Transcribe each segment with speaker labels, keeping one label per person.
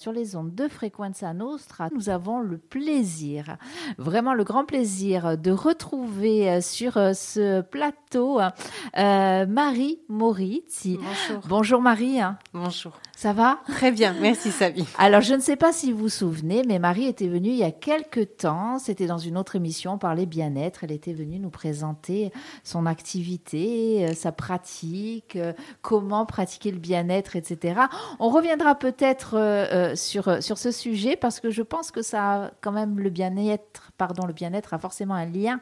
Speaker 1: Sur les ondes de Frequenza Nostra, nous avons le plaisir, vraiment le grand plaisir de retrouver euh, sur euh, ce plateau euh, Marie Morizzi.
Speaker 2: Bonjour.
Speaker 1: Bonjour Marie.
Speaker 2: Bonjour.
Speaker 1: Ça va?
Speaker 2: Très bien, merci Sabi.
Speaker 1: Alors je ne sais pas si vous vous souvenez, mais Marie était venue il y a quelques temps, c'était dans une autre émission, on parlait bien-être, elle était venue nous présenter son activité, sa pratique, comment pratiquer le bien-être, etc. On reviendra peut-être sur, sur ce sujet parce que je pense que ça a quand même le bien-être, pardon, le bien-être a forcément un lien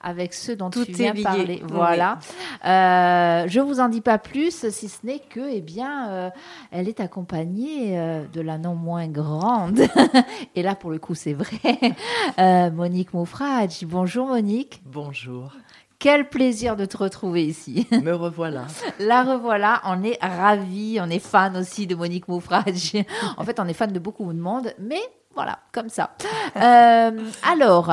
Speaker 1: avec ceux dont
Speaker 2: Tout
Speaker 1: tu viens
Speaker 2: lié.
Speaker 1: parler.
Speaker 2: Oui.
Speaker 1: Voilà. Euh, je vous en dis pas plus, si ce n'est que, eh bien, euh, elle est accompagnée euh, de la non moins grande, et là pour le coup c'est vrai, euh, Monique Moufrage. Bonjour Monique.
Speaker 3: Bonjour,
Speaker 1: Quel plaisir de te retrouver ici.
Speaker 3: me revoilà.
Speaker 1: La revoilà, on est ravis, on est fan aussi de Monique Moufrage. En fait, on est fan de beaucoup de monde, mais voilà, comme ça. Euh, alors,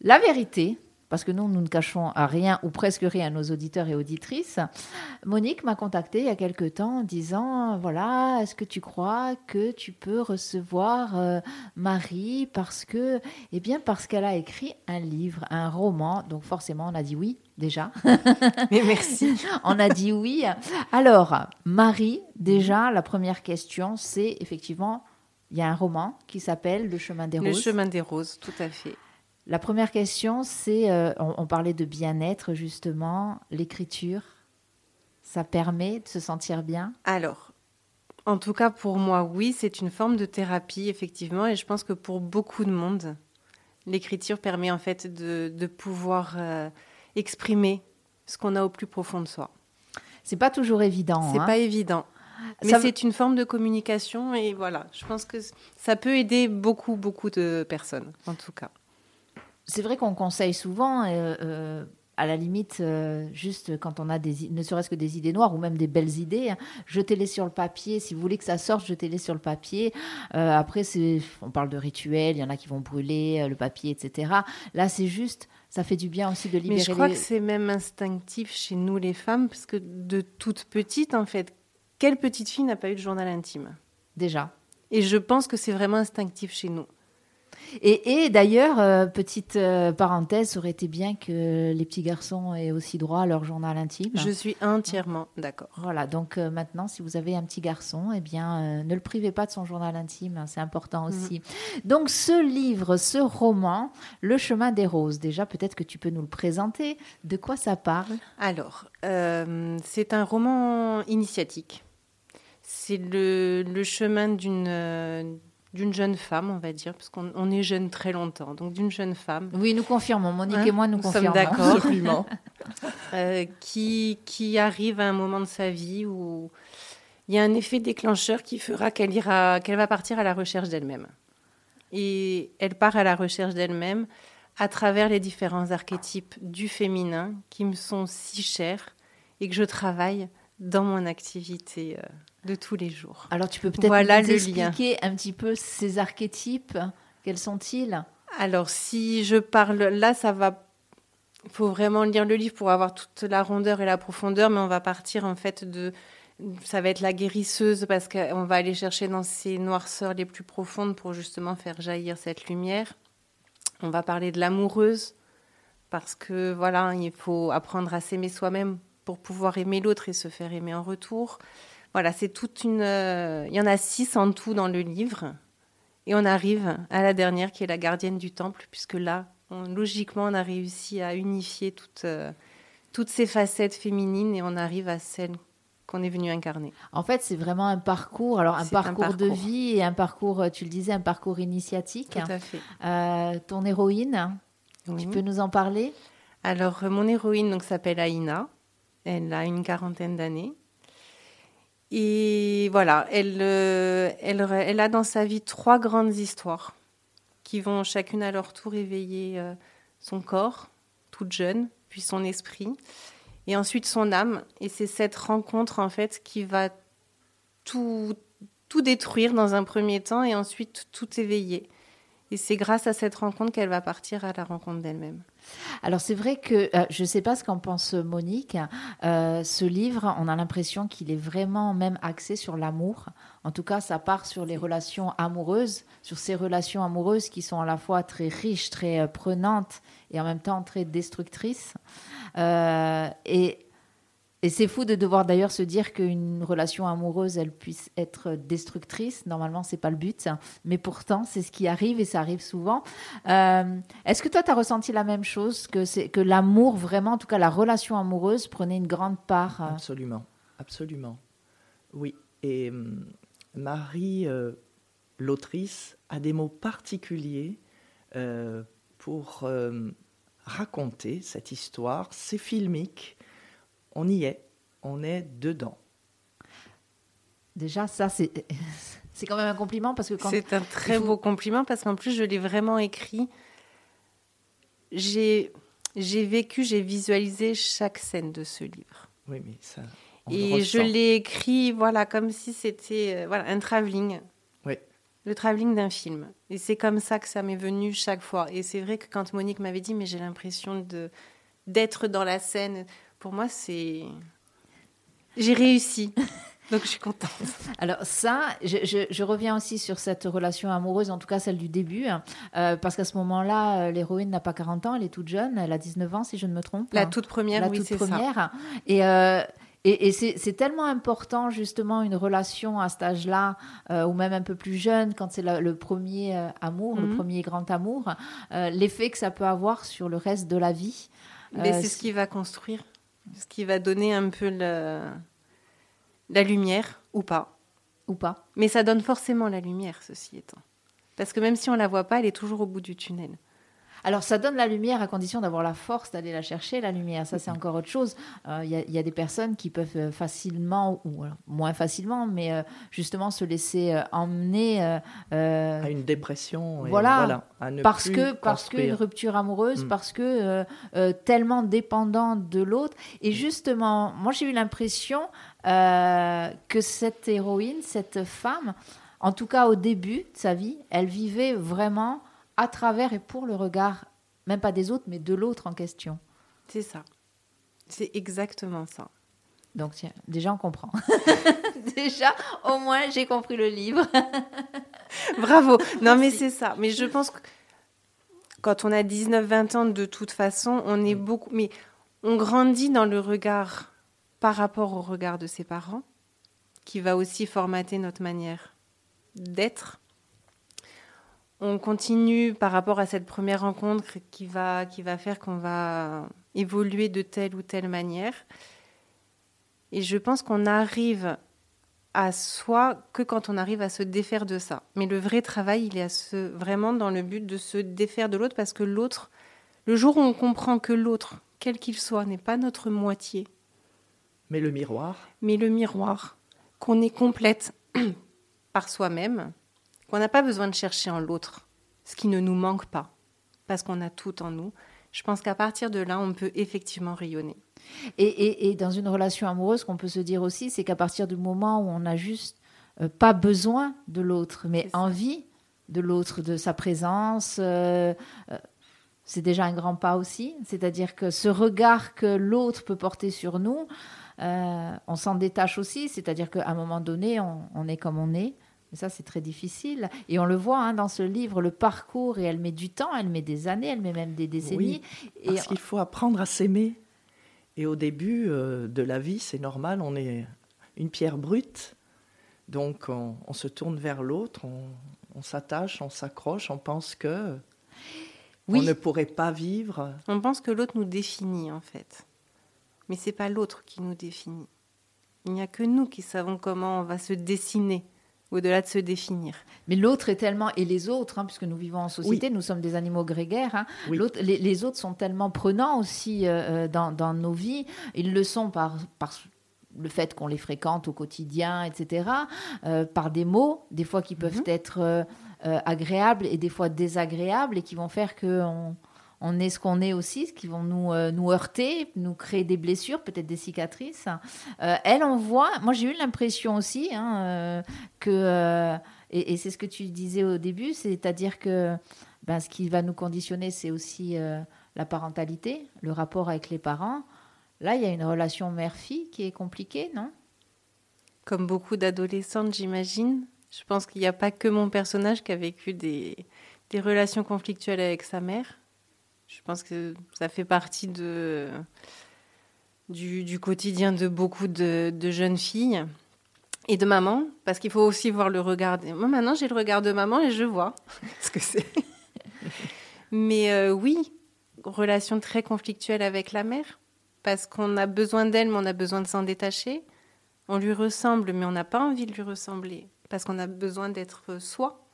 Speaker 1: la vérité, parce que nous, nous ne cachons à rien ou presque rien à nos auditeurs et auditrices, Monique m'a contacté il y a quelque temps en disant, voilà, est-ce que tu crois que tu peux recevoir euh, Marie parce que, eh bien, parce qu'elle a écrit un livre, un roman, donc forcément, on a dit oui, déjà.
Speaker 2: Mais merci.
Speaker 1: On a dit oui. Alors, Marie, déjà, la première question, c'est effectivement, il y a un roman qui s'appelle Le chemin des
Speaker 2: Le
Speaker 1: roses.
Speaker 2: chemin des roses, tout à fait.
Speaker 1: La première question, c'est, euh, on, on parlait de bien-être, justement, l'écriture, ça permet de se sentir bien?
Speaker 2: Alors, en tout cas pour moi, oui, c'est une forme de thérapie, effectivement, et je pense que pour beaucoup de monde, l'écriture permet en fait de, de pouvoir euh, exprimer ce qu'on a au plus profond de soi.
Speaker 1: C'est pas toujours évident.
Speaker 2: C'est
Speaker 1: hein.
Speaker 2: pas évident. Mais c'est une forme de communication et voilà, je pense que ça peut aider beaucoup, beaucoup de personnes, en tout cas.
Speaker 1: C'est vrai qu'on conseille souvent, euh, euh, à la limite, euh, juste quand on a des, ne serait-ce que des idées noires ou même des belles idées, hein, jetez-les sur le papier. Si vous voulez que ça sorte, jetez-les sur le papier. Après, on parle de rituels, il y en a qui vont brûler le papier, etc. Là, c'est juste, ça fait du bien aussi de libérer
Speaker 2: Mais je crois
Speaker 1: les...
Speaker 2: que c'est même instinctif chez nous les femmes, parce que de toute petite, en fait, quelle petite fille n'a pas eu de journal intime?
Speaker 1: Déjà.
Speaker 2: Et je pense que c'est vraiment instinctif chez nous.
Speaker 1: Et, et d'ailleurs, euh, petite euh, parenthèse, ça aurait été bien que les petits garçons aient aussi droit à leur journal intime.
Speaker 2: Je suis entièrement d'accord.
Speaker 1: Voilà, donc euh, maintenant, si vous avez un petit garçon, eh bien, ne le privez pas de son journal intime, hein, c'est important aussi. Donc, ce livre, ce roman, Le chemin des roses, déjà, peut-être que tu peux nous le présenter. De quoi ça parle?
Speaker 2: Alors, c'est un roman initiatique. C'est le, le chemin d'une euh, d'une jeune femme, on va dire, parce qu'on on est jeune très longtemps, donc d'une jeune femme
Speaker 1: Oui, nous confirmons, Monique
Speaker 2: Hein,
Speaker 1: et moi, nous,
Speaker 2: nous sommes
Speaker 1: confirmons.
Speaker 2: d'accord.
Speaker 3: Absolument.
Speaker 2: euh, qui, qui arrive à un moment de sa vie où il y a un effet déclencheur qui fera qu'elle ira, qu'elle va partir à la recherche d'elle-même. Et elle part à la recherche d'elle-même à travers les différents archétypes du féminin qui me sont si chers et que je travaille dans mon activité euh, de tous les jours.
Speaker 1: Alors, tu peux peut-être
Speaker 2: Voilà
Speaker 1: nous expliquer un petit peu ces archétypes Quels sont-ils?
Speaker 2: Alors, si je parle là, ça va. Il faut vraiment lire le livre pour avoir toute la rondeur et la profondeur, mais on va partir en fait de. Ça va être la guérisseuse parce qu'on va aller chercher dans ses noirceurs les plus profondes pour justement faire jaillir cette lumière. On va parler de l'amoureuse parce que voilà, il faut apprendre à s'aimer soi-même pour pouvoir aimer l'autre et se faire aimer en retour. Voilà, c'est toute une. euh, Il y en a six en tout dans le livre. Et on arrive à la dernière qui est la gardienne du temple, puisque là, on- logiquement, on a réussi à unifier toutes, euh, toutes ces facettes féminines et on arrive à celle qu'on est venu incarner.
Speaker 1: En fait, c'est vraiment un parcours, alors un parcours, de vie et un parcours, euh, tu le disais, un parcours initiatique.
Speaker 2: Tout à fait.
Speaker 1: Euh, ton héroïne,
Speaker 2: Oui.
Speaker 1: tu peux nous en parler?
Speaker 2: Alors, mon héroïne donc s'appelle Aïna. Elle a une quarantaine d'années. Et voilà, elle, euh, elle, elle a dans sa vie trois grandes histoires qui vont chacune à leur tour éveiller euh, son corps, toute jeune, puis son esprit, et ensuite son âme. Et c'est cette rencontre, en fait, qui va tout, tout détruire dans un premier temps et ensuite tout éveiller. Et c'est grâce à cette rencontre qu'elle va partir à la rencontre d'elle-même.
Speaker 1: Alors c'est vrai que euh, je ne sais pas ce qu'en pense Monique. Euh, ce livre, on a l'impression qu'il est vraiment même axé sur l'amour. En tout cas, ça part sur les relations amoureuses, sur ces relations amoureuses qui sont à la fois très riches, très euh, prenantes et en même temps très destructrices. et et c'est fou de devoir d'ailleurs se dire qu'une relation amoureuse, elle puisse être destructrice. Normalement, c'est pas le but, mais pourtant, c'est ce qui arrive et ça arrive souvent. Euh, est-ce que toi, tu as ressenti la même chose que que l'amour, vraiment, en tout cas la relation amoureuse, prenait une grande part
Speaker 3: euh? Absolument, absolument. Oui. Et hum, Marie, euh, l'autrice, a des mots particuliers pour raconter cette histoire. C'est filmique on y est, on est dedans.
Speaker 1: Déjà, ça, c'est, c'est quand même un compliment parce que quand.
Speaker 2: C'est un très beau compliment parce qu'en plus, je l'ai vraiment écrit. J'ai, j'ai vécu, j'ai visualisé chaque scène de ce livre.
Speaker 3: Oui, mais ça.
Speaker 2: Et je l'ai écrit, voilà, comme si c'était euh, voilà, un travelling.
Speaker 3: Oui.
Speaker 2: Le travelling d'un film. Et c'est comme ça que ça m'est venu chaque fois. Et c'est vrai que quand Monique m'avait dit, mais j'ai l'impression de d'être dans la scène pour moi, c'est. J'ai réussi. Donc je suis contente.
Speaker 1: Alors ça, je, reviens aussi sur cette relation amoureuse, en tout cas celle du début, hein. euh, parce qu'à ce moment-là, euh, l'héroïne n'a pas 40 ans, elle est toute jeune, elle a 19 ans si je ne me trompe.
Speaker 2: La toute première,
Speaker 1: La
Speaker 2: oui,
Speaker 1: toute
Speaker 2: première.
Speaker 1: Ça. Et, euh, et, c'est tellement important justement une relation à cet âge-là, ou même un peu plus jeune, quand c'est le premier amour, le mhm. premier grand amour, l'effet que ça peut avoir sur le reste de la vie.
Speaker 2: Mais c'est ce qui va construire ce qui va donner un peu la lumière, ou pas.
Speaker 1: Ou pas.
Speaker 2: Mais ça donne forcément la lumière, ceci étant. Parce que même si on ne la voit pas, elle est toujours au bout du tunnel.
Speaker 1: Alors, ça donne la lumière à condition d'avoir la force d'aller la chercher, la lumière. Ça, c'est encore autre chose. Il euh, y, a des personnes qui peuvent euh, facilement, ou moins facilement, mais euh, justement se laisser emmener
Speaker 3: à une dépression.
Speaker 1: voilà. parce que parce qu'une rupture amoureuse, mm. parce que tellement dépendant de l'autre. Et justement, moi, j'ai eu l'impression que cette héroïne, cette femme, en tout cas au début de sa vie, elle vivait vraiment à travers et pour le regard, même pas des autres, mais de l'autre en question.
Speaker 2: C'est ça. C'est exactement ça.
Speaker 1: Donc, tiens, déjà, on comprend. déjà, au moins, j'ai compris le livre.
Speaker 2: Bravo. Non, mais c'est ça. Mais je pense que quand on a 19-20 ans, de toute façon, on est beaucoup. Mais on grandit dans le regard par rapport au regard de ses parents, qui va aussi formater notre manière d'être on continue par rapport à cette première rencontre qui va, qui va faire qu'on va évoluer de telle ou telle manière. Et je pense qu'on arrive à soi que quand on arrive à se défaire de ça. Mais le vrai travail, il est à se, vraiment dans le but de se défaire de l'autre parce que l'autre, le jour où on comprend que l'autre, quel qu'il soit, n'est pas notre moitié.
Speaker 3: Mais le miroir?
Speaker 2: Mais le miroir, qu'on est complète par soi-même, qu'on n'a pas besoin de chercher en l'autre ce qui ne nous manque pas, parce qu'on a tout en nous. Je pense qu'à partir de là, on peut effectivement rayonner.
Speaker 1: Et, dans une relation amoureuse, qu'on peut se dire aussi, c'est qu'à partir du moment où on n'a juste euh, pas besoin de l'autre, mais envie de l'autre, de sa présence, euh, euh, c'est déjà un grand pas aussi. C'est-à-dire que ce regard que l'autre peut porter sur nous, on s'en détache aussi. C'est-à-dire qu'à un moment donné, on est comme on est. Mais ça, c'est très difficile. Et on le voit hein, dans ce livre, le parcours, et elle met du temps, elle met des années, elle met même des décennies.
Speaker 3: Oui, parce qu'il faut apprendre à s'aimer. Et au début euh, de la vie, c'est normal, on est une pierre brute. Donc on, se tourne vers l'autre, on, s'attache, on s'accroche, on pense que oui. on ne pourrait pas vivre.
Speaker 2: On pense que l'autre nous définit en fait. Mais c'est pas l'autre qui nous définit. Il n'y a que nous qui savons comment on va se dessiner au-delà de se définir.
Speaker 1: Mais l'autre est tellement, et les autres, hein, puisque nous vivons en société, nous sommes des animaux grégaires, hein, les, autres sont tellement prenants aussi euh, euh, dans, nos vies, ils le sont par, par le fait qu'on les fréquente au quotidien, etc., euh, par des mots, des fois qui peuvent mhm. être agréables et des fois désagréables, et qui vont faire qu'on on est ce qu'on est aussi, ce qui vont nous, euh, heurter, nous créer des blessures, peut-être des cicatrices. Euh, elle, on voit, moi j'ai eu l'impression aussi hein, euh, que et, c'est ce que tu disais au début, c'est-à-dire que ben, ce qui va nous conditionner, c'est aussi la parentalité, le rapport avec les parents. Là, il y a une relation mère-fille qui est compliquée, non?
Speaker 2: Comme beaucoup d'adolescentes, j'imagine. Je pense qu'il n'y a pas que mon personnage qui a vécu des relations conflictuelles avec sa mère. Je pense que ça fait partie du, quotidien de beaucoup de, jeunes filles et de maman, parce qu'il faut aussi voir le regard. Moi, maintenant, j'ai le regard de maman et je vois ce que c'est. mais euh, oui, relation très conflictuelle avec la mère, parce qu'on a besoin d'elle, mais on a besoin de s'en détacher. On lui ressemble, mais on n'a pas envie de lui ressembler, parce qu'on a besoin d'être soi.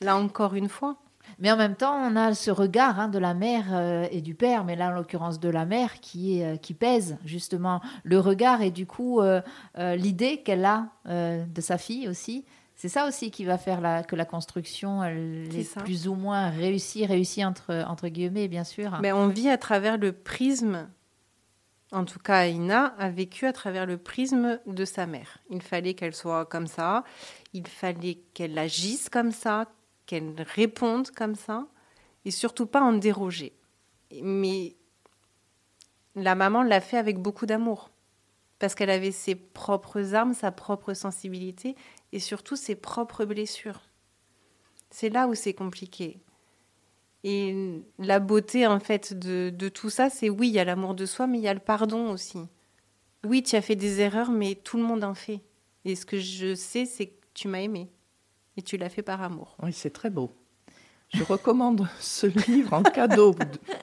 Speaker 2: Là encore une fois.
Speaker 1: Mais en même temps, on a ce regard hein, de la mère euh, et du père, mais là en l'occurrence de la mère qui, euh, qui pèse justement le regard et du coup euh, l'idée qu'elle a de sa fille aussi. C'est ça aussi qui va faire la, que la construction est, plus ou moins réussie, réussie entre, entre guillemets, bien sûr.
Speaker 2: Mais on vit à travers le prisme, en tout cas Aïna a vécu à travers le prisme de sa mère. Il fallait qu'elle soit comme ça, il fallait qu'elle agisse comme ça, qu'elle réponde comme ça et surtout pas en déroger. Mais la maman l'a fait avec beaucoup d'amour parce qu'elle avait ses propres armes, sa propre sensibilité et surtout ses propres blessures. C'est là où c'est compliqué. Et la beauté, en fait, de, de tout ça, c'est oui, il y a l'amour de soi, mais il y a le pardon aussi. Oui, tu as fait des erreurs, mais tout le monde en fait. Et ce que je sais, c'est que tu m'as aimé. Et tu l'as fait par amour.
Speaker 3: Oui, c'est très beau. Je recommande ce livre en cadeau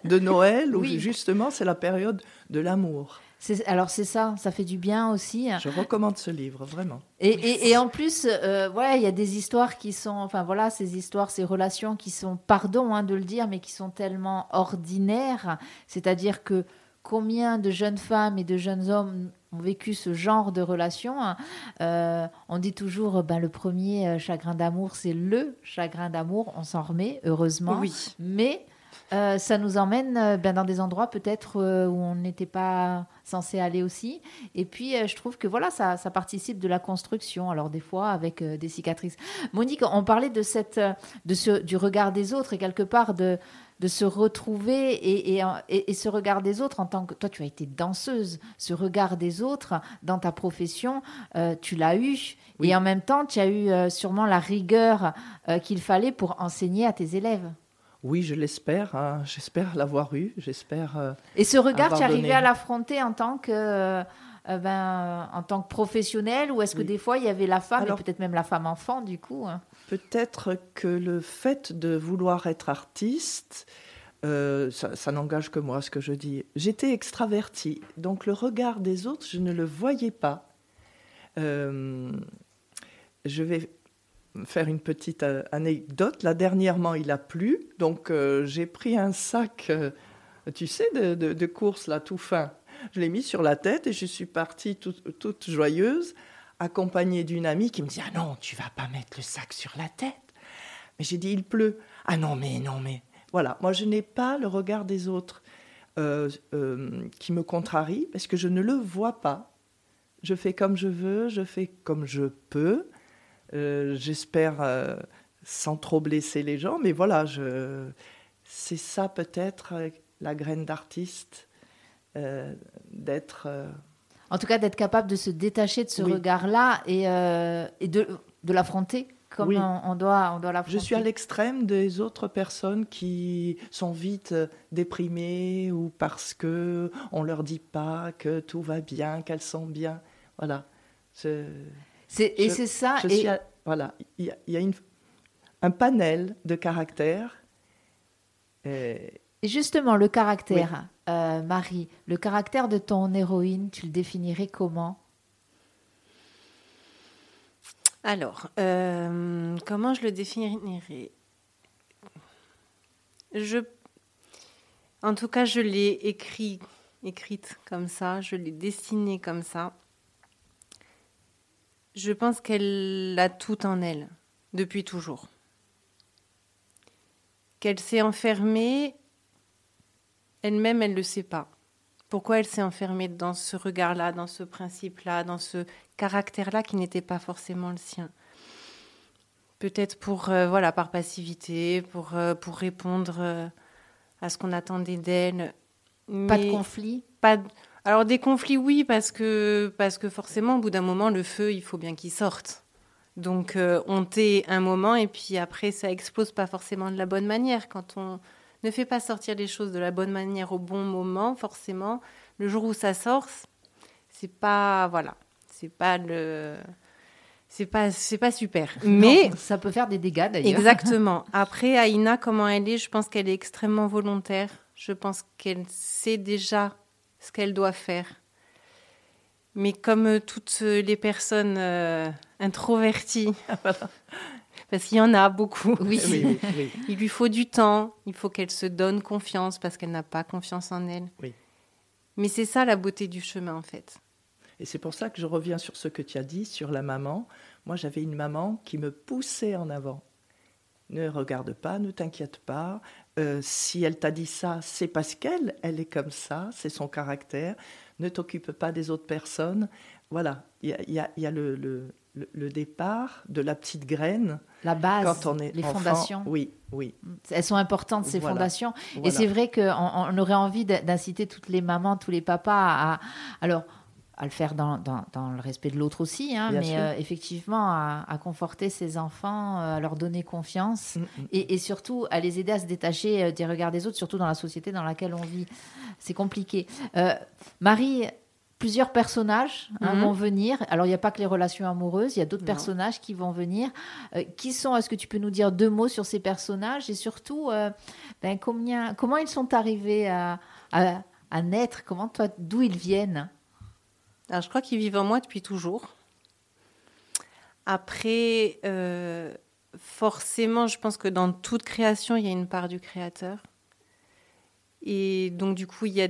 Speaker 3: de, Noël, où justement c'est la période de l'amour.
Speaker 1: Alors c'est ça, ça fait du bien aussi.
Speaker 3: Je recommande ce livre, vraiment.
Speaker 1: Et, et, en plus, euh, il y a des histoires qui sont, enfin voilà, ces histoires, ces relations qui sont, pardon hein, de le dire, mais qui sont tellement ordinaires. C'est-à-dire que combien de jeunes femmes et de jeunes hommes ont vécu ce genre de relation. Hein. Euh, on dit toujours, ben, le premier euh, chagrin d'amour, c'est le chagrin d'amour. On s'en remet, heureusement.
Speaker 2: Oui.
Speaker 1: Mais euh, ça nous emmène ben, dans des endroits peut-être où on n'était pas censé aller aussi. Et puis, je trouve que voilà, ça, ça, participe de la construction. Alors, des fois, avec des cicatrices. Monique, on parlait de, cette, de ce, du regard des autres et quelque part de de se retrouver et, et, ce regard des autres en tant que toi tu as été danseuse ce regard des autres dans ta profession euh, tu l'as eu et en même temps tu as eu euh, sûrement la rigueur euh, qu'il fallait pour enseigner à tes élèves
Speaker 3: oui, je l'espère. Hein. J'espère l'avoir eu. J'espère.
Speaker 1: et ce regard, tu arrivé à l'affronter en tant que ben, en tant que professionnel ou est-ce que des fois il y avait la femme et peut-être même la femme enfant du coup hein?
Speaker 3: Peut-être que le fait de vouloir être artiste, euh, ça, n'engage que moi ce que je dis. J'étais extravertie, donc le regard des autres, je ne le voyais pas. Euh, je vais faire une petite euh, anecdote. Là, dernièrement, il a plu, donc j'ai pris un sac, tu sais, de, course, là, tout fin. Je l'ai mis sur la tête et je suis partie toute joyeuse accompagnée d'une amie qui me dit Ah non, tu vas pas mettre le sac sur la tête. Mais j'ai dit Il pleut. Ah non, mais non, mais. Voilà, moi je n'ai pas le regard des autres euh, euh, qui me contrarie parce que je ne le vois pas. Je fais comme je veux, je fais comme je peux. Euh, j'espère sans trop blesser les gens, mais voilà, c'est ça peut-être la graine d'artiste, d'être
Speaker 1: en tout cas, d'être capable de se détacher de ce regard-là et, euh, et de, de l'affronter comme on, doit, on doit l'affronter.
Speaker 3: Je suis à l'extrême des autres personnes qui sont vite euh, déprimées ou parce que on leur dit pas que tout va bien, qu'elles sont bien. Voilà.
Speaker 1: Et c'est ça.
Speaker 3: et... voilà, il y a, une, un panel de caractères.
Speaker 1: Et, et justement, le caractère. Euh, Marie, le caractère de ton héroïne, tu le définirais comment?
Speaker 2: Alors, euh, comment je le définirais? Je, en tout cas, je l'ai écrit, écrite comme ça, je l'ai dessinée comme ça. Je pense qu'elle a tout en elle depuis toujours. Qu'elle s'est enfermée elle-même, elle ne le sait pas. Pourquoi elle s'est enfermée dans ce regard-là, dans ce principe-là, dans ce caractère-là qui n'était pas forcément le sien? Peut-être pour, euh, voilà, par passivité, pour, euh, pour répondre euh, à ce qu'on attendait d'elle.
Speaker 1: Pas de conflit?
Speaker 2: pas de- Alors des conflits, oui, parce que, parce que forcément, au bout d'un moment, le feu, il faut bien qu'il sorte. Donc on tait un moment et puis après, ça explose pas forcément de la bonne manière. Quand on ne fait pas sortir les choses de la bonne manière au bon moment, forcément, le jour où ça sort, c'est pas, voilà, c'est pas le, c'est pas, c'est pas super. Mais
Speaker 1: Non, ça peut faire des dégâts d'ailleurs.
Speaker 2: Exactement. Après, Aïna, comment elle est, je pense qu'elle est extrêmement volontaire. Je pense qu'elle sait déjà ce qu'elle doit faire. Mais comme toutes les personnes euh, introverties, parce qu'il y en a beaucoup,
Speaker 1: Oui.
Speaker 3: Oui, oui, oui.
Speaker 2: il lui faut du temps, il faut qu'elle se donne confiance parce qu'elle n'a pas confiance en elle.
Speaker 3: Oui.
Speaker 2: Mais c'est ça la beauté du chemin, en fait.
Speaker 3: Et c'est pour ça que je reviens sur ce que tu as dit sur la maman. Moi, j'avais une maman qui me poussait en avant. Ne regarde pas, ne t'inquiète pas. Euh, si elle t'a dit ça, c'est parce qu'elle, elle est comme ça, c'est son caractère. Ne t'occupe pas des autres personnes. Voilà, il y a, il y a- il y a le, le- le- le départ de la petite graine
Speaker 1: La base,
Speaker 3: quand on est
Speaker 1: les
Speaker 3: enfant.
Speaker 1: fondations.
Speaker 3: Oui, oui.
Speaker 1: Elles sont importantes, ces
Speaker 3: Voilà.
Speaker 1: fondations. Et c'est vrai qu'on on aurait envie d'inciter toutes les mamans, tous les papas à, alors, à le faire dans, dans- dans le respect de l'autre aussi, hein, mais euh, effectivement à, à conforter ses enfants, euh, à leur donner confiance
Speaker 3: Mm, mm.
Speaker 1: et, et surtout à les aider à se détacher euh, des regards des autres, surtout dans la société dans laquelle on vit. C'est compliqué. Euh, Marie, plusieurs personnages hein,
Speaker 2: Mhm.
Speaker 1: vont venir. Alors, il n'y a pas que les relations amoureuses, il y a d'autres personnages qui vont venir. Euh, qui sont Est-ce que tu peux nous dire deux mots sur ces personnages et surtout, euh, ben, combien, comment ils sont arrivés à, à, à naître? Comment toi, d'où ils viennent?
Speaker 2: Alors, je crois qu'ils vivent en moi depuis toujours. Après, euh, forcément, je pense que dans toute création, il y a une part du créateur. Et donc, du coup, il y a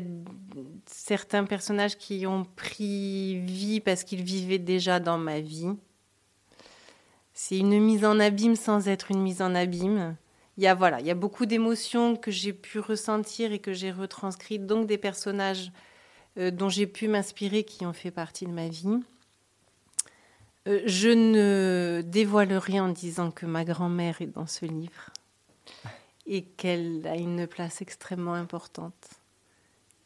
Speaker 2: certains personnages qui ont pris vie parce qu'ils vivaient déjà dans ma vie. C'est une mise en abîme sans être une mise en abîme. Il y a, voilà, il y a beaucoup d'émotions que j'ai pu ressentir et que j'ai retranscrites, donc des personnages euh, dont j'ai pu m'inspirer qui ont fait partie de ma vie. Euh, je ne dévoile rien en disant que ma grand-mère est dans ce livre et qu'elle a une place extrêmement importante.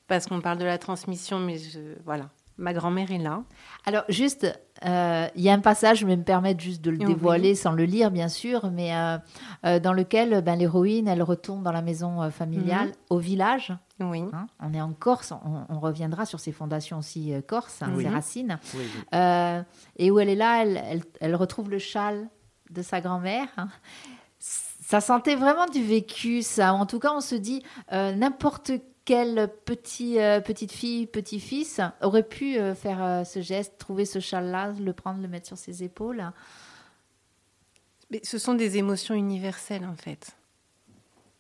Speaker 2: Parce qu'on parle de la transmission, mais je, voilà, ma grand-mère est là.
Speaker 1: Alors, juste, euh, il y a un passage, je vais me permettre juste de le dévoiler sans le lire, bien sûr, mais euh, euh, dans lequel ben, l'héroïne, elle retourne dans la maison euh, familiale,
Speaker 2: Mhm.
Speaker 1: au village.
Speaker 2: Oui.
Speaker 1: hein. on est en Corse, on, on reviendra sur ses fondations aussi euh, corse, hein,
Speaker 3: Oui.
Speaker 1: ses racines.
Speaker 3: oui, oui.
Speaker 1: Euh, et où elle est là, elle, elle- elle retrouve le châle de sa grand-mère. hein. Ça sentait vraiment du vécu, ça. En tout cas, on se dit, euh, n'importe quelle petit, euh, petite fille, petit-fils aurait pu euh, faire ce geste, trouver ce châle-là, le prendre, le mettre sur ses épaules.
Speaker 2: Mais ce sont des émotions universelles en fait.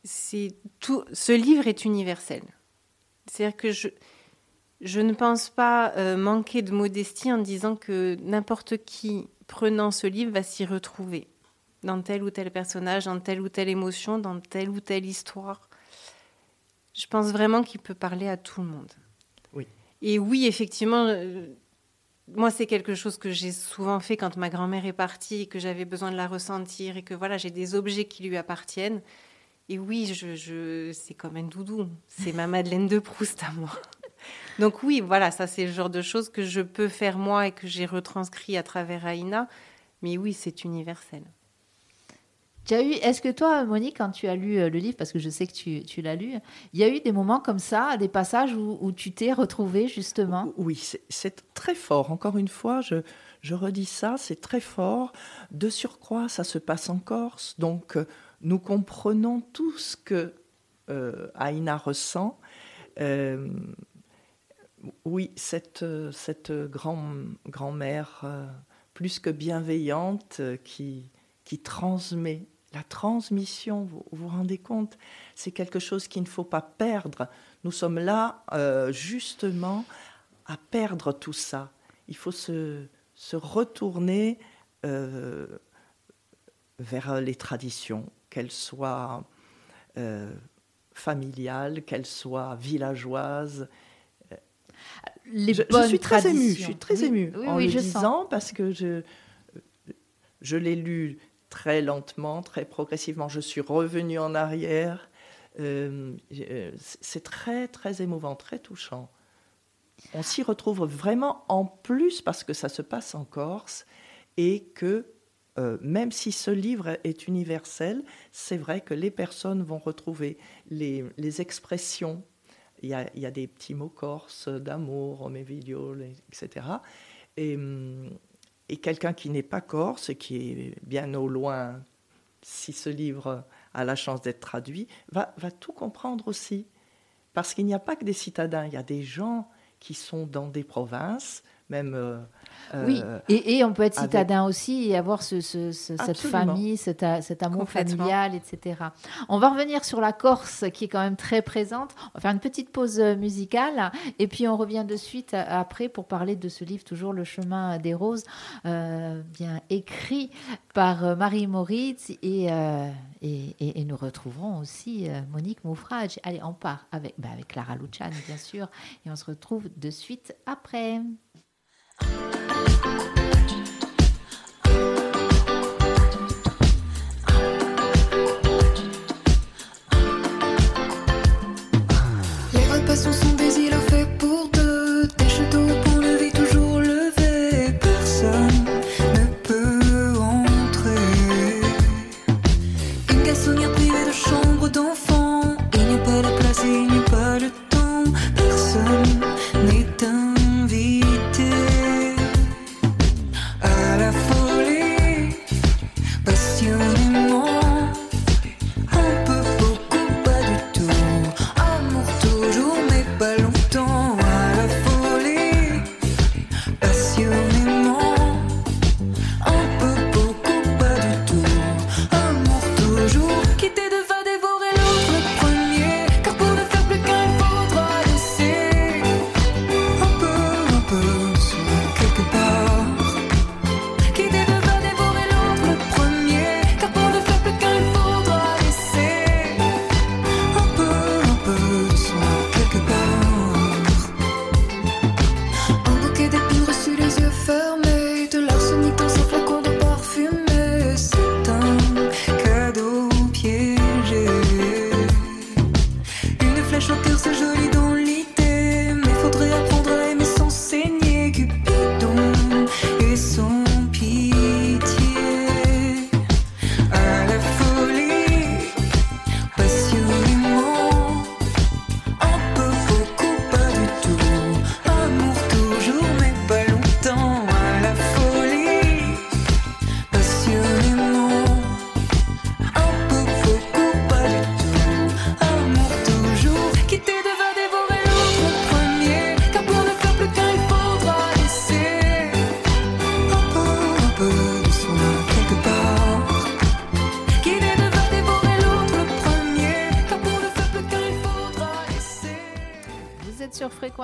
Speaker 2: C'est tout. Ce livre est universel. C'est-à-dire que je je ne pense pas manquer de modestie en disant que n'importe qui prenant ce livre va s'y retrouver dans tel ou tel personnage, dans telle ou telle émotion, dans telle ou telle histoire. Je pense vraiment qu'il peut parler à tout le monde.
Speaker 3: Oui.
Speaker 2: Et oui, effectivement, euh, moi, c'est quelque chose que j'ai souvent fait quand ma grand-mère est partie, que j'avais besoin de la ressentir et que voilà, j'ai des objets qui lui appartiennent. Et oui, je, je, c'est comme un doudou. C'est ma Madeleine de Proust à moi. Donc oui, voilà, ça c'est le genre de choses que je peux faire moi et que j'ai retranscrit à travers Aïna. Mais oui, c'est universel.
Speaker 1: Eu, est-ce que toi, Monique, quand tu as lu euh, le livre, parce que je sais que tu, tu l'as lu, il y a eu des moments comme ça, des passages où, où tu t'es retrouvée justement?
Speaker 3: Oui, c'est- très fort. Encore une fois, je, je redis ça, c'est très fort. De surcroît, ça se passe en Corse, donc euh, nous comprenons tout ce que euh, Aïna ressent. Euh, oui, cette, cette grand, grand-mère plus que bienveillante qui, qui transmet. La transmission, vous vous rendez compte, c'est quelque chose qu'il ne faut pas perdre. Nous sommes là euh, justement à perdre tout ça. Il faut se, se retourner euh, vers les traditions, qu'elles soient euh, familiales, qu'elles soient villageoises.
Speaker 1: Les
Speaker 3: Je, je suis très émue, je suis très
Speaker 1: Oui,
Speaker 3: émue
Speaker 1: oui,
Speaker 3: en
Speaker 1: oui,
Speaker 3: le
Speaker 1: je
Speaker 3: disant
Speaker 1: sens.
Speaker 3: parce que je, je l'ai lu très lentement, très progressivement. Je suis revenue en arrière. Euh, euh, c'est très, très émouvant, très touchant. On s'y retrouve vraiment en plus parce que ça se passe en Corse et que euh, même si ce livre est universel, c'est vrai que les personnes vont retrouver les, expressions. Il y, a, des petits mots corses d'amour, vidéo, etc. Et, et quelqu'un qui n'est pas corse, qui est bien au loin, si ce livre a la chance d'être traduit, va, va tout comprendre aussi. Parce qu'il n'y a pas que des citadins, il y a des gens qui sont dans des provinces, même euh,
Speaker 1: oui, euh, et, on peut être citadin aussi et avoir ce, cette famille, cet, cet amour familial, etc. On va revenir sur la Corse qui est quand même très présente. On va faire une petite pause musicale et puis on revient de suite après pour parler de ce livre, toujours Le chemin des roses, euh, bien écrit par Marie Moritz et, euh, et, nous retrouverons aussi Monique Moufrage. Allez, on part avec, bah, avec Clara Luciani, bien sûr, et on se retrouve de suite après.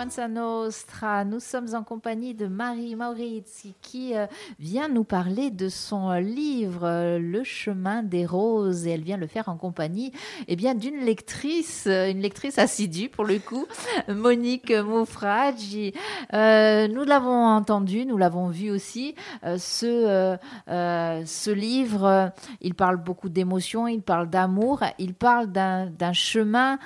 Speaker 1: Nous sommes en compagnie de Marie Maurizi qui euh, vient nous parler de son euh, livre euh, Le chemin des roses et elle vient le faire en compagnie eh bien d'une lectrice, une lectrice assidue pour le coup, Monique Moufragi. Euh, nous l'avons entendu, nous l'avons vu aussi. Ce, ce livre, il parle beaucoup d'émotions, il parle d'amour, il parle d'un chemin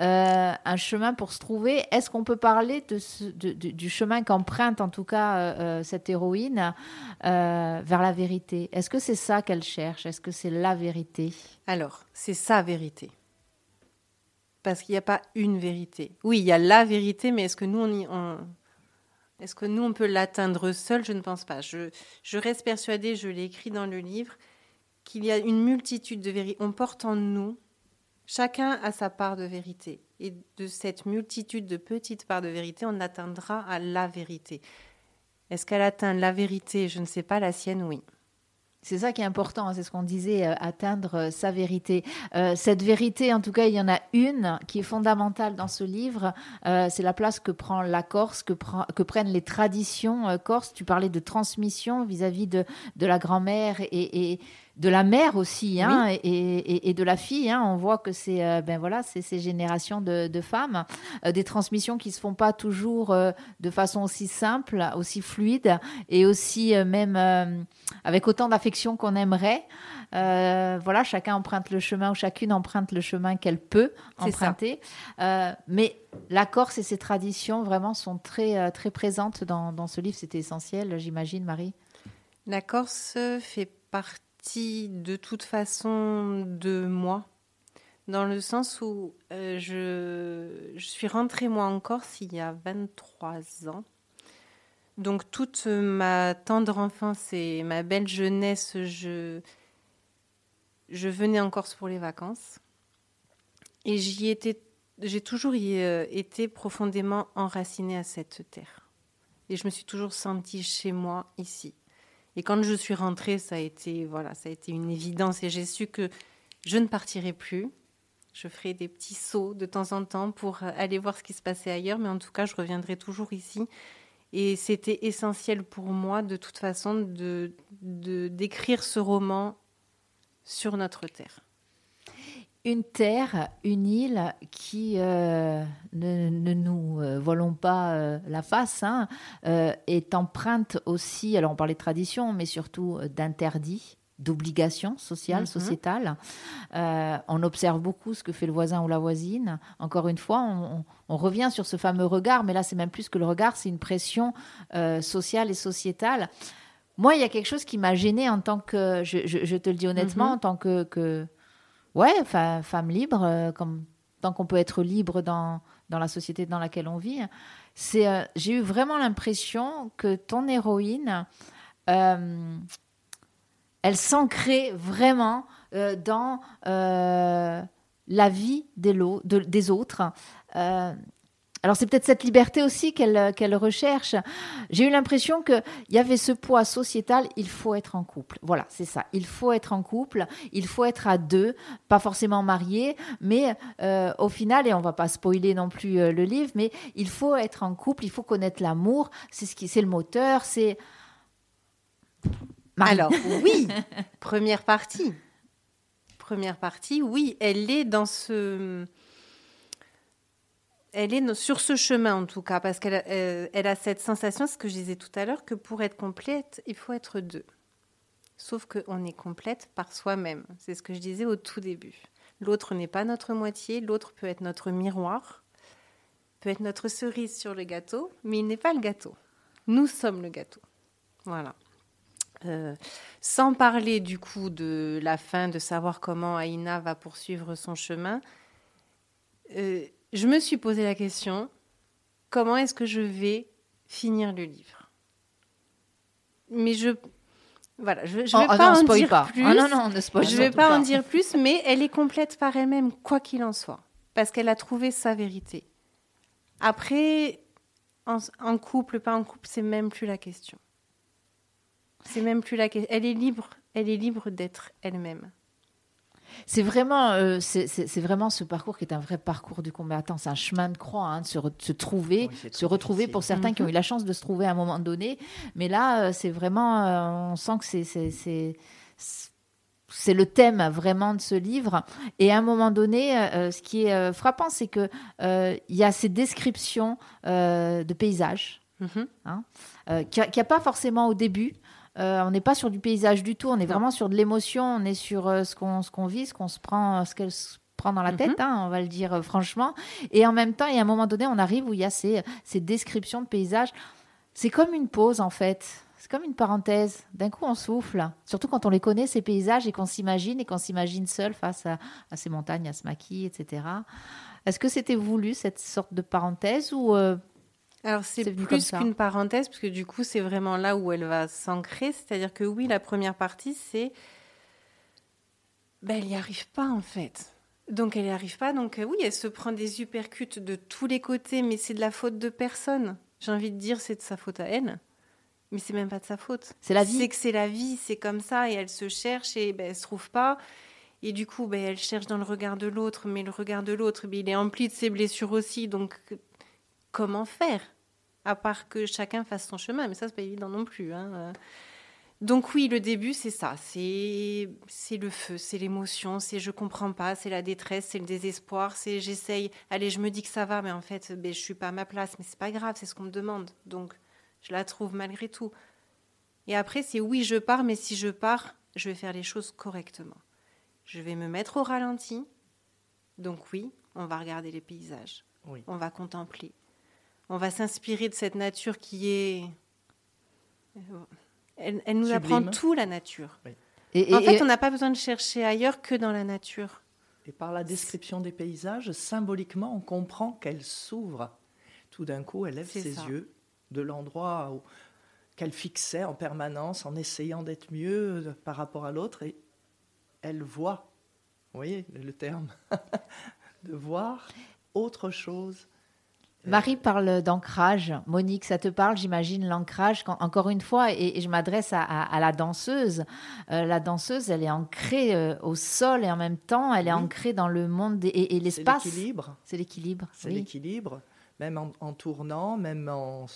Speaker 1: euh, un chemin pour se trouver. Est-ce qu'on peut parler de ce- du chemin qu'emprunte en tout cas euh, euh, cette héroïne vers la vérité? Est-ce que c'est ça qu'elle cherche? Est-ce que c'est la vérité?
Speaker 2: Alors, c'est sa vérité. Parce qu'il n'y a pas une vérité. Oui, il y a la vérité, mais est-ce que nous, on, y- est-ce que nous, on peut l'atteindre seul? Je ne pense pas. Je, je reste persuadée, je l'ai écrit dans le livre, qu'il y a une multitude de vérités. On porte en nous, chacun a sa part de vérité. Et de cette multitude de petites parts de vérité, on atteindra à la vérité. Est-ce qu'elle atteint la vérité? Je ne sais pas, la sienne, oui.
Speaker 1: C'est ça qui est important, hein, c'est ce qu'on disait, euh, atteindre euh, sa vérité. Euh, cette vérité, en tout cas, il y en a une qui est fondamentale dans ce livre, c'est la place que prend la Corse, que, prennent les traditions corses. Tu parlais de transmission vis-à-vis de, la grand-mère et de la mère aussi, hein, et, et- et de la fille. hein. On voit que c'est euh, ben voilà, c'est ces générations de, de femmes, euh, des transmissions qui se font pas toujours euh, de façon aussi simple, aussi fluide et aussi même avec autant d'affection qu'on aimerait. Voilà, chacun emprunte le chemin ou chacune emprunte le chemin qu'elle peut emprunter. Mais la Corse et ses traditions vraiment sont très, très présentes dans, dans ce livre. C'était essentiel, j'imagine, Marie.
Speaker 2: La Corse fait partie de toute façon de moi, dans le sens où euh, je, je suis rentrée moi en Corse il y a 23 ans. Donc toute ma tendre enfance et ma belle jeunesse, je, je venais en Corse pour les vacances. Et j'y étais, j'ai toujours euh, été profondément enracinée à cette terre. Et je me suis toujours sentie chez moi ici. Et quand je suis rentrée, ça a été voilà, ça a été une évidence et j'ai su que je ne partirai plus. Je ferai des petits sauts de temps en temps pour aller voir ce qui se passait ailleurs, mais en tout cas, je reviendrai toujours ici. Et c'était essentiel pour moi, de toute façon, de- d'écrire ce roman sur notre terre.
Speaker 1: Une terre, une île qui, euh, ne, ne nous euh, voilons pas euh, la face, hein, est empreinte aussi, alors on parlait de tradition, mais surtout d'interdits, d'obligations sociales,
Speaker 2: Mhm.
Speaker 1: sociétales. On observe beaucoup ce que fait le voisin ou la voisine. Encore une fois, on, on- on revient sur ce fameux regard, mais là c'est même plus que le regard, c'est une pression sociale et sociétale. Moi, il y a quelque chose qui m'a gênée en tant que, je, je- je te le dis honnêtement,
Speaker 2: Mhm.
Speaker 1: en tant que, que ouais, femme libre, euh, comme tant qu'on peut être libre dans, dans la société dans laquelle on vit. Euh, j'ai eu vraiment l'impression que ton héroïne, euh, elle s'ancrait vraiment euh, dans la vie des autres. Euh, alors c'est peut-être cette liberté aussi qu'elle qu'elle recherche. J'ai eu l'impression qu'il y avait ce poids sociétal, il faut être en couple. Voilà, c'est ça. Il faut être en couple, il faut être à deux, pas forcément mariés, mais euh, au final, et on va pas spoiler non plus euh, le livre, mais il faut être en couple, il faut connaître l'amour, c'est ce qui, c'est le moteur, c'est... Marie.
Speaker 2: Alors oui, première partie. Première partie, oui, elle est dans ce, elle est sur ce chemin en tout cas, parce qu'elle a- euh, a cette sensation, ce que je disais tout à l'heure, que pour être complète, il faut être deux. Sauf qu'on est complète par soi-même. C'est ce que je disais au tout début. L'autre n'est pas notre moitié, l'autre peut être notre miroir, peut être notre cerise sur le gâteau, mais il n'est pas le gâteau. Nous sommes le gâteau. Voilà. Euh, sans parler du coup de la fin, de savoir comment Aïna va poursuivre son chemin, euh, je me suis posé la question comment est-ce que je vais finir le livre? Mais je. Voilà, je ne vais
Speaker 1: Oh, oh
Speaker 2: pas
Speaker 1: non,
Speaker 2: en
Speaker 1: spoil
Speaker 2: dire
Speaker 1: pas.
Speaker 2: plus.
Speaker 1: Ah non, non, ne spoil
Speaker 2: je ne vais pas en dire plus, mais elle est complète par elle-même, quoi qu'il en soit, parce qu'elle a trouvé sa vérité. Après, en, en couple, pas en couple, c'est même plus la question. C'est même plus la question. Elle est libre, elle est libre d'être elle-même.
Speaker 1: C'est vraiment, euh, c'est c'est- c'est vraiment ce parcours qui est un vrai parcours du combattant. C'est un chemin de croix, hein, de se, de se trouver,
Speaker 3: Oui,
Speaker 1: se retrouver
Speaker 3: difficile.
Speaker 1: pour certains qui ont eu la chance de se trouver à un moment donné. Mais là, euh, c'est vraiment, euh, on sent que c'est- c'est c'est- c'est le thème vraiment de ce livre. Et à un moment donné, euh, ce qui est euh, frappant, c'est que euh, il y a ces descriptions euh, de paysages
Speaker 2: Mhm.
Speaker 1: euh, qu'il n'y a, pas forcément au début. Euh, on n'est pas sur du paysage du tout, on est vraiment sur de l'émotion, on est sur euh, ce qu'on vit, ce qu'on se prend, ce qu'elle se prend dans la
Speaker 2: Mhm.
Speaker 1: tête, hein, on va le dire euh, franchement. Et en même temps, il y a un moment donné, on arrive où il y a ces, ces descriptions de paysages. C'est comme une pause en fait. C'est comme une parenthèse. D'un coup, on souffle. Surtout quand on les connaît, ces paysages, et qu'on s'imagine, et qu'on s'imagine seul face à, à ces montagnes, à ce maquis, etc. Est-ce que c'était voulu, cette sorte de parenthèse, ou euh,
Speaker 2: Alors c'est plus qu'une parenthèse, parce que du coup c'est vraiment là où elle va s'ancrer. C'est-à-dire que oui, la première partie, c'est... Ben, elle n'y arrive pas en fait. Donc elle n'y arrive pas, donc euh, oui, elle se prend des uppercuts de tous les côtés, mais c'est de la faute de personne. J'ai envie de dire c'est de sa faute à elle, mais c'est même pas de sa faute.
Speaker 1: c'est la vie
Speaker 2: C'est que c'est la vie, c'est comme ça, et elle se cherche et ben, elle se trouve pas. Et du coup, ben, elle cherche dans le regard de l'autre, mais le regard de l'autre, ben, il est empli de ses blessures aussi. Donc, comment faire? À part que chacun fasse son chemin, mais ça, c'est pas évident non plus. hein. Euh, Donc oui, le début, c'est ça. C'est c'est le feu, c'est l'émotion, c'est je comprends pas, c'est la détresse, c'est le désespoir, c'est j'essaye. Allez, je me dis que ça va, mais en fait, ben, je suis pas à ma place. Mais c'est pas grave, c'est ce qu'on me demande. Donc, je la trouve malgré tout. Et après, c'est oui, je pars, mais si je pars, je vais faire les choses correctement. Je vais me mettre au ralenti. Donc oui, on va regarder les paysages.
Speaker 3: Oui.
Speaker 2: On va contempler. On va s'inspirer de cette nature qui est... Elle, elle nous
Speaker 3: Sublime.
Speaker 2: apprend tout, la nature.
Speaker 1: Et,
Speaker 2: En fait,
Speaker 1: et-
Speaker 2: on n'a pas besoin de chercher ailleurs que dans la nature.
Speaker 3: Et par la description des paysages, symboliquement, on comprend qu'elle s'ouvre. Tout d'un coup, elle lève ses
Speaker 2: ça.
Speaker 3: yeux de l'endroit où- qu'elle fixait en permanence en essayant d'être mieux euh, par rapport à l'autre et elle voit, vous voyez le terme, de voir autre chose.
Speaker 1: Marie parle d'ancrage. Monique, ça te parle, j'imagine, l'ancrage. Encore une fois, et, et je m'adresse à, à- à la danseuse. Euh, la danseuse, elle est ancrée euh, au sol et en même temps, elle est
Speaker 3: Oui.
Speaker 1: ancrée dans le monde et, et
Speaker 3: C'est
Speaker 1: l'espace.
Speaker 3: l'équilibre.
Speaker 1: C'est l'équilibre.
Speaker 3: C'est
Speaker 1: oui.
Speaker 3: l'équilibre, même en, en tournant, même en,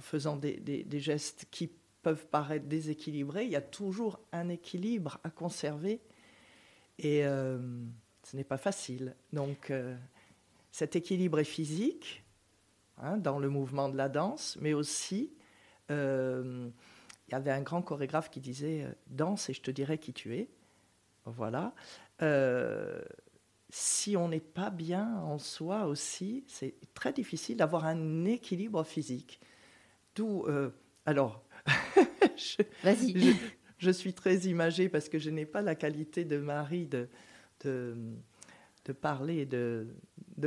Speaker 3: faisant des, des- des gestes qui peuvent paraître déséquilibrés, il y a toujours un équilibre à conserver. Et euh, ce n'est pas facile. Donc, euh, cet équilibre est physique, hein, dans le mouvement de la danse, mais aussi, euh, il y avait un grand chorégraphe qui disait euh, Danse et je te dirai qui tu es. Voilà. Euh, si on n'est pas bien en soi aussi, c'est très difficile d'avoir un équilibre physique. D'où, euh, alors, je,
Speaker 1: Vas-y.
Speaker 3: je- je suis très imagée parce que je n'ai pas la qualité de Marie de, de, de parler, de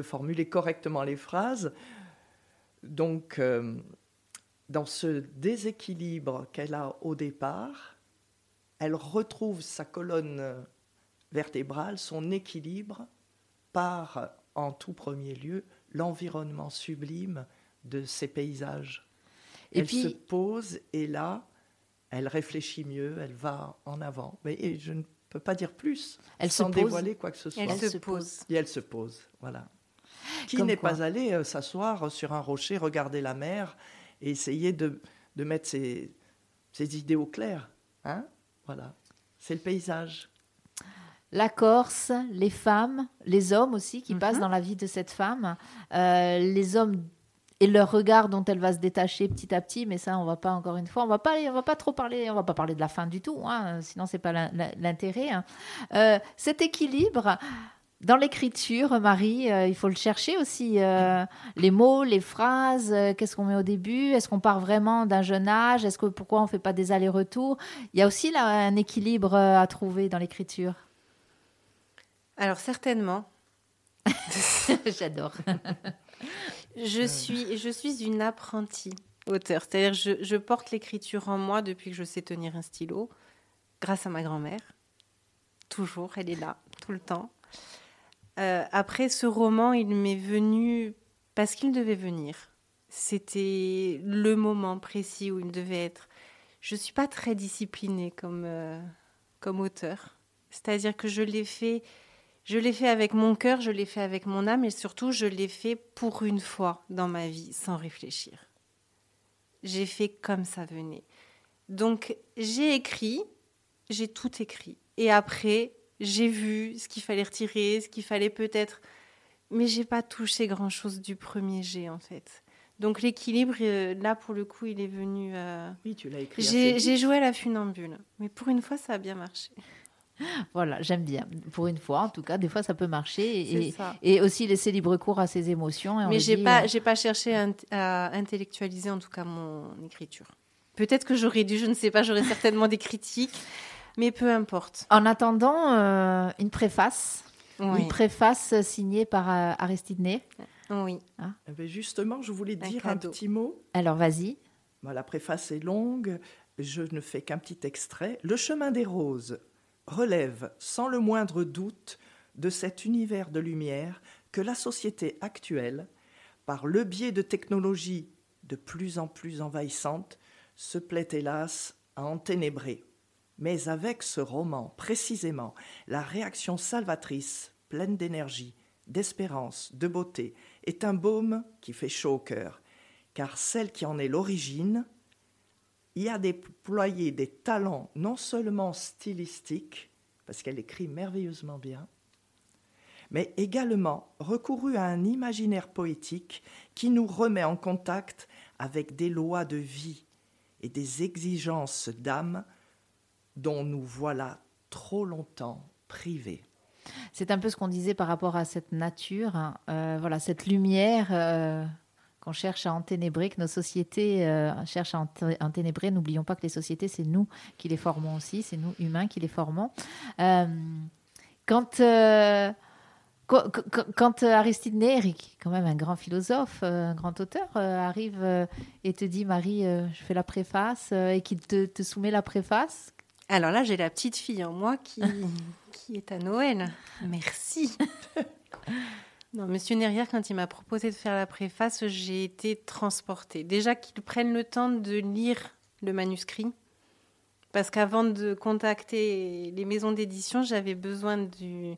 Speaker 3: formuler correctement les phrases. Donc, euh, dans ce déséquilibre qu'elle a au départ, elle retrouve sa colonne vertébrale, son équilibre, par en tout premier lieu l'environnement sublime de ces paysages.
Speaker 1: Et
Speaker 3: elle
Speaker 1: puis-
Speaker 3: se pose et là, elle réfléchit mieux, elle va en avant. Mais et je ne peux pas dire plus
Speaker 1: Elle se
Speaker 3: sans
Speaker 1: pose.
Speaker 3: dévoiler quoi que ce soit.
Speaker 2: Elle, se,
Speaker 1: se
Speaker 2: pose.
Speaker 3: Et elle se pose, voilà. Qui n'est pas allé euh, s'asseoir sur un rocher, regarder la mer et essayer de, de mettre ses, ses idées au clair hein? Voilà. C'est le paysage.
Speaker 1: La Corse, les femmes, les hommes aussi qui
Speaker 2: Mhm.
Speaker 1: passent dans la vie de cette femme, euh, les hommes et leur regard dont elle va se détacher petit à petit, mais ça on va pas encore une fois, on va pas, on va pas trop parler, on va pas parler de la fin du tout, hein, sinon c'est pas l'intérêt. hein. Euh, cet équilibre. Dans l'écriture, Marie, euh, il faut le chercher aussi. euh, les mots, les phrases, euh, qu'est-ce qu'on met au début? Est-ce qu'on part vraiment d'un jeune âge? Est-ce que pourquoi on fait pas des allers-retours? Il y a aussi là un équilibre à trouver dans l'écriture.
Speaker 2: Alors certainement,
Speaker 1: J'adore.
Speaker 2: je suis, je suis une apprentie auteur. C'est-à-dire je, je porte l'écriture en moi depuis que je sais tenir un stylo, grâce à ma grand-mère. Toujours, elle est là, tout le temps. Euh, après, ce roman, il m'est venu parce qu'il devait venir. C'était le moment précis où il devait être. Je ne suis pas très disciplinée comme, euh, comme auteur. C'est-à-dire que je l'ai fait, je l'ai fait avec mon cœur, je l'ai fait avec mon âme, et surtout, je l'ai fait pour une fois dans ma vie, sans réfléchir. J'ai fait comme ça venait. Donc, j'ai écrit, j'ai tout écrit. Et après, j'ai vu ce qu'il fallait retirer, ce qu'il fallait peut-être. Mais j'ai pas touché grand-chose du premier jet, en fait. Donc, l'équilibre, euh, là, pour le coup, il est venu. euh,
Speaker 3: Oui, tu l'as écrit.
Speaker 2: J'ai joué à la funambule. Mais pour une fois, ça a bien marché.
Speaker 1: Voilà, j'aime bien. Pour une fois, en tout cas, des fois, ça peut marcher. Et, aussi laisser libre cours à ses émotions. et
Speaker 2: Mais j'ai
Speaker 1: dit,
Speaker 2: pas,
Speaker 1: euh,
Speaker 2: j'ai pas cherché à intellectualiser en tout cas mon écriture. Peut-être que j'aurais dû, je ne sais pas, j'aurais certainement des critiques, mais peu importe.
Speaker 1: En attendant, euh, une préface.
Speaker 2: Oui,
Speaker 1: Une préface signée par euh, Aristide Ney.
Speaker 2: oui.
Speaker 3: Eh ben, justement, je voulais
Speaker 2: Un
Speaker 3: dire
Speaker 2: cadeau.
Speaker 3: un petit mot.
Speaker 1: Alors, vas-y.
Speaker 3: Bon, la préface est longue, je ne fais qu'un petit extrait. Le chemin des roses relève sans le moindre doute de cet univers de lumière que la société actuelle, par le biais de technologies de plus en plus envahissantes, se plaît hélas à enténébrer. Mais avec ce roman, précisément, la réaction salvatrice, pleine d'énergie, d'espérance, de beauté, est un baume qui fait chaud au cœur, car celle qui en est l'origine y a déployé des talents non seulement stylistiques, parce qu'elle écrit merveilleusement bien, mais également recouru à un imaginaire poétique qui nous remet en contact avec des lois de vie et des exigences d'âme dont nous voilà trop longtemps privés.
Speaker 1: C'est un peu ce qu'on disait par rapport à cette nature, hein. Euh, voilà, cette lumière euh, qu'on cherche à enténébrer, que nos sociétés euh, cherchent à enté- enténébrer. N'oublions pas que les sociétés, c'est nous qui les formons aussi, c'est nous humains qui les formons. Quand Aristide est quand même un grand philosophe, un grand auteur, arrive et te dit Marie, je fais la préface, et qu'il te soumet la préface,
Speaker 2: Alors là, j'ai la petite fille en moi qui, qui est à Noël. Merci. Non, Monsieur Nerrière, quand il m'a proposé de faire la préface, j'ai été transportée. Déjà qu'ils prennent le temps de lire le manuscrit, parce qu'avant de contacter les maisons d'édition, j'avais besoin du,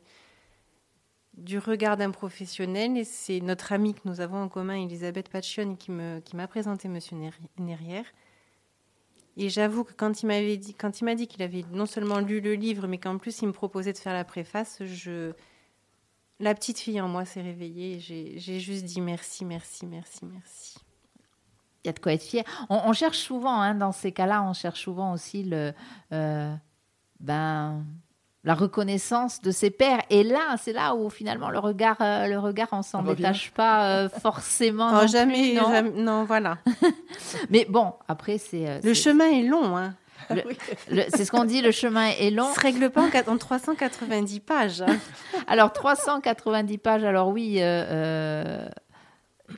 Speaker 2: du regard d'un professionnel, et c'est notre amie que nous avons en commun, Elisabeth Pachion, qui me- qui m'a présenté Monsieur Nerri- Nerrière. Et j'avoue que quand il m'avait dit, quand il m'a dit qu'il avait non seulement lu le livre, mais qu'en plus il me proposait de faire la préface, la petite fille en moi s'est réveillée. et J'ai juste dit merci, merci, merci, merci.
Speaker 1: Il y a de quoi être fier. On, on cherche souvent, hein, dans ces cas-là, on cherche souvent aussi le, euh, ben, la reconnaissance de ses pairs. Et là, c'est là où finalement le regard, euh, le regard, on s'en détache pas euh, forcément.
Speaker 2: Oh,
Speaker 1: non
Speaker 2: jamais,
Speaker 1: plus, non.
Speaker 2: jamais- non, voilà.
Speaker 1: Mais bon, après, c'est. euh,
Speaker 2: Le chemin est long, hein.
Speaker 1: le- C'est ce qu'on dit, le chemin est long.
Speaker 2: Il se règle pas en, quat- en 390 pages. hein.
Speaker 1: Alors, 390 pages, alors oui. euh, euh,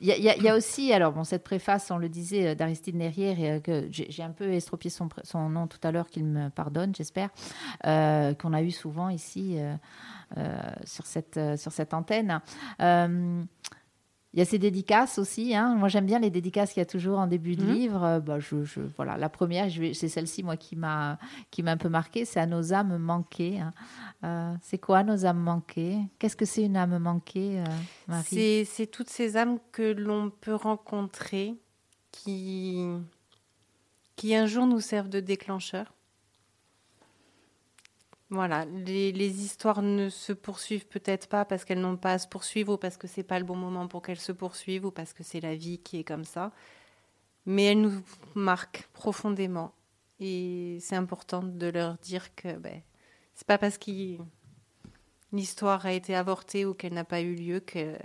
Speaker 1: Il y, a- aussi, alors bon, cette préface, on le disait, euh, d'Aristide Nerrière, et, euh, que j'ai un peu estropié son, son nom tout à l'heure, qu'il me pardonne, j'espère, euh, qu'on a eu souvent ici sur, cette, sur cette antenne. Il y a ces dédicaces aussi. hein. Moi, j'aime bien les dédicaces qu'il y a toujours en début de
Speaker 2: Mhm.
Speaker 1: livre. Euh, bah, je, je- voilà, la première, c'est celle-ci, moi, qui m'a qui m'a un peu marquée. C'est à nos âmes manquées. hein. Euh, c'est quoi nos âmes manquées? Qu'est-ce que c'est une âme manquée, euh, Marie?
Speaker 2: C'est c'est toutes ces âmes que l'on peut rencontrer qui, qui un jour nous servent de déclencheur. Voilà, les, les histoires ne se poursuivent peut-être pas parce qu'elles n'ont pas à se poursuivre ou parce que c'est pas le bon moment pour qu'elles se poursuivent ou parce que c'est la vie qui est comme ça. Mais elles nous marquent profondément et c'est important de leur dire que ben, c'est pas parce que l'histoire a été avortée ou qu'elle n'a pas eu lieu qu'elle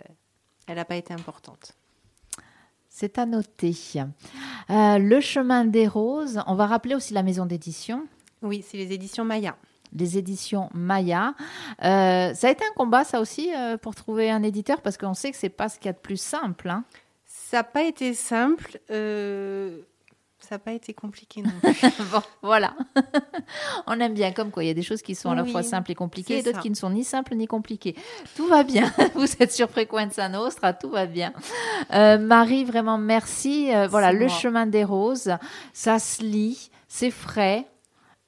Speaker 2: n'a pas été importante.
Speaker 1: C'est à noter. Euh, le chemin des roses. On va rappeler aussi la maison d'édition.
Speaker 2: Oui, c'est les éditions Maya.
Speaker 1: Les éditions Maya. Euh, ça a été un combat, ça aussi, euh, pour trouver un éditeur, parce qu'on sait que c'est pas ce qu'il y a de plus simple. hein.
Speaker 2: Ça n'a pas été simple, euh, ça n'a pas été compliqué non plus.
Speaker 1: bon, voilà. On aime bien, comme quoi il y a des choses qui sont à la fois simples et compliquées, et d'autres qui ne sont ni simples ni compliquées. Tout va bien. Vous êtes sur Frequenza Nostra, tout va bien. Marie, vraiment merci. Voilà, le
Speaker 2: moi.
Speaker 1: chemin des roses, ça se lit, c'est frais.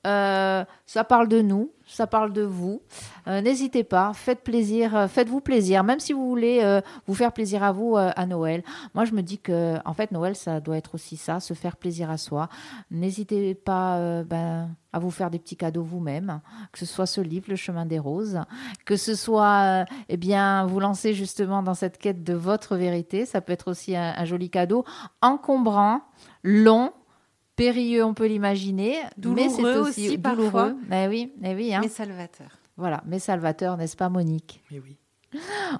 Speaker 1: Euh, ça parle de nous, ça parle de vous. Euh, N'hésitez pas, faites plaisir, euh, faites-vous plaisir, même si vous voulez vous faire plaisir à vous à Noël. Moi, je me dis que, en fait, Noël, ça doit être aussi ça, se faire plaisir à soi. N'hésitez pas ben, à vous faire des petits cadeaux vous-même, que ce soit ce livre, Le chemin des roses, que ce soit, eh bien, vous lancer justement dans cette quête de votre vérité. Ça peut être aussi un joli cadeau, encombrant, long. Périlleux, on peut l'imaginer, mais c'est aussi,
Speaker 2: aussi,
Speaker 1: douloureux.
Speaker 2: parfois.
Speaker 1: Mais oui, mais oui, hein.
Speaker 2: Mais salvateur.
Speaker 1: voilà, mais salvateur, n'est-ce pas, Monique?
Speaker 3: Mais oui.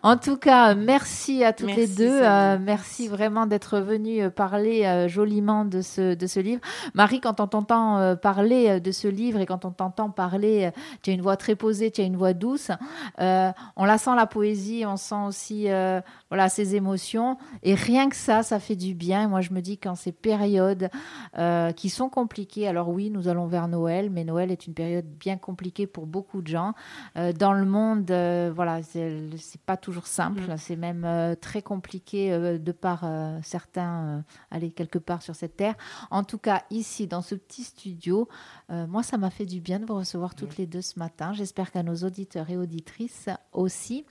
Speaker 1: En tout cas, merci à toutes les deux. Euh, merci vraiment d'être venue parler euh, joliment de ce, de ce livre. Marie, quand on t'entend euh, parler euh, de ce livre et quand on t'entend parler, euh, tu as une voix très posée, tu as une voix douce. Euh, on la sent la poésie, on sent aussi euh, voilà ses émotions. Et rien que ça, ça fait du bien. Moi, je me dis qu'en ces périodes euh, qui sont compliquées, alors oui, nous allons vers Noël, mais Noël est une période bien compliquée pour beaucoup de gens. Euh, dans le monde, euh, voilà, c'est c'est pas toujours simple,
Speaker 2: Mm.
Speaker 1: c'est même euh, très compliqué euh, de par euh, certains aller quelque part sur cette terre. En tout cas, ici, dans ce petit studio, moi, ça m'a fait du bien de vous recevoir toutes les deux ce matin. J'espère qu'à nos auditeurs et auditrices aussi.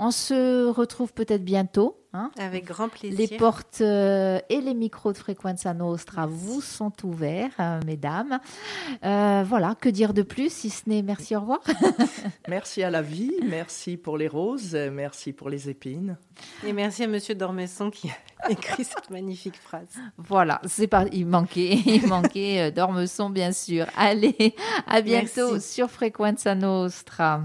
Speaker 1: On se retrouve peut-être bientôt. hein.
Speaker 2: Avec grand plaisir.
Speaker 1: Les portes euh, et les micros de Frequenza Nostra vous sont ouverts, euh, mesdames. Euh, voilà, que dire de plus si ce n'est merci, au revoir.
Speaker 3: Merci à la vie, merci pour les roses, merci pour les épines.
Speaker 2: Et merci à Monsieur Dormesson qui a écrit cette magnifique phrase.
Speaker 1: Voilà, c'est pas. Il manquait, il manquait d'Ormesson, bien sûr. Allez, à bientôt
Speaker 2: Merci.
Speaker 1: sur Frequenza Nostra.